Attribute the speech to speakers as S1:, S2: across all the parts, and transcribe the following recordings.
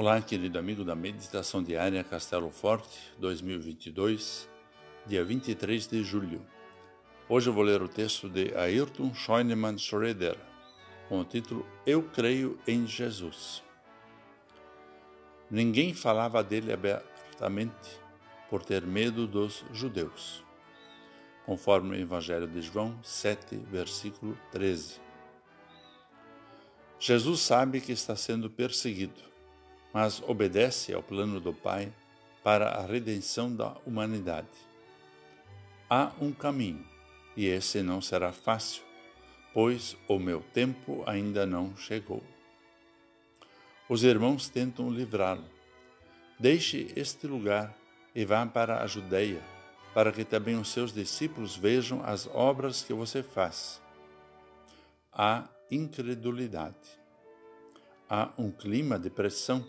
S1: Olá, querido amigo da Meditação Diária Castelo Forte 2022, dia 23 de julho. Hoje eu vou ler o texto de Ayrton Scheunemann Schroeder, com o título Eu Creio em Jesus. Ninguém falava dele abertamente por ter medo dos judeus, conforme o Evangelho de João 7, versículo 13. Jesus sabe que está sendo perseguido, mas obedece ao plano do Pai para a redenção da humanidade. Há um caminho, e esse não será fácil, pois o meu tempo ainda não chegou. Os irmãos tentam livrá-lo. Deixe este lugar e vá para a Judeia, para que também os seus discípulos vejam as obras que você faz. Há incredulidade. Há um clima de pressão,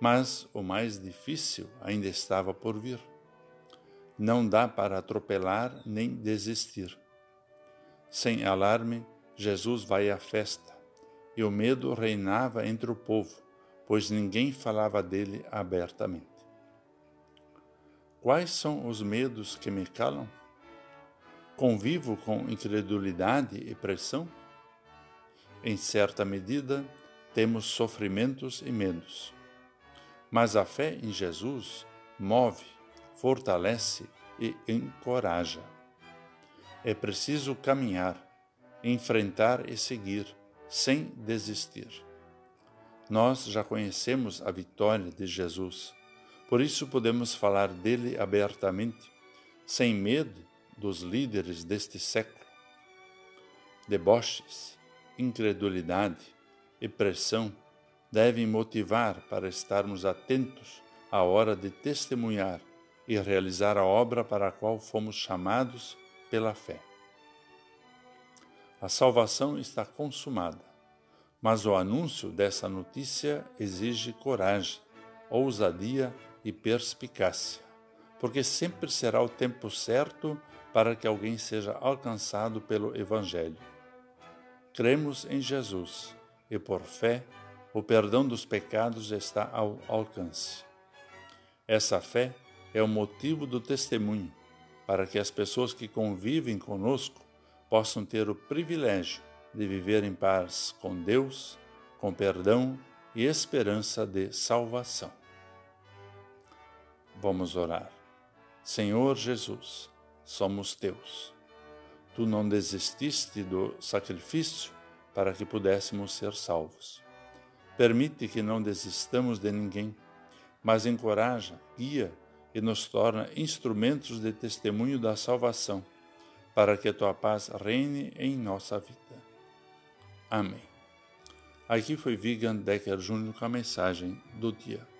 S1: mas o mais difícil ainda estava por vir. Não dá para atropelar nem desistir. Sem alarme, Jesus vai à festa, e o medo reinava entre o povo, pois ninguém falava dele abertamente. Quais são os medos que me calam? Convivo com incredulidade e pressão? Em certa medida, temos sofrimentos e medos. Mas a fé em Jesus move, fortalece e encoraja. É preciso caminhar, enfrentar e seguir, sem desistir. Nós já conhecemos a vitória de Jesus, por isso podemos falar dele abertamente, sem medo dos líderes deste século. Deboches, incredulidade e pressão devem motivar para estarmos atentos à hora de testemunhar e realizar a obra para a qual fomos chamados pela fé. A salvação está consumada, mas o anúncio dessa notícia exige coragem, ousadia e perspicácia, porque sempre será o tempo certo para que alguém seja alcançado pelo Evangelho. Cremos em Jesus e, por fé, o perdão dos pecados está ao alcance. Essa fé é o motivo do testemunho, para que as pessoas que convivem conosco possam ter o privilégio de viver em paz com Deus, com perdão e esperança de salvação. Vamos orar. Senhor Jesus, somos teus. Tu não desististe do sacrifício para que pudéssemos ser salvos. Permite que não desistamos de ninguém, mas encoraja, guia e nos torna instrumentos de testemunho da salvação, para que a tua paz reine em nossa vida. Amém. Aqui foi Vigan Decker Júnior com a mensagem do dia.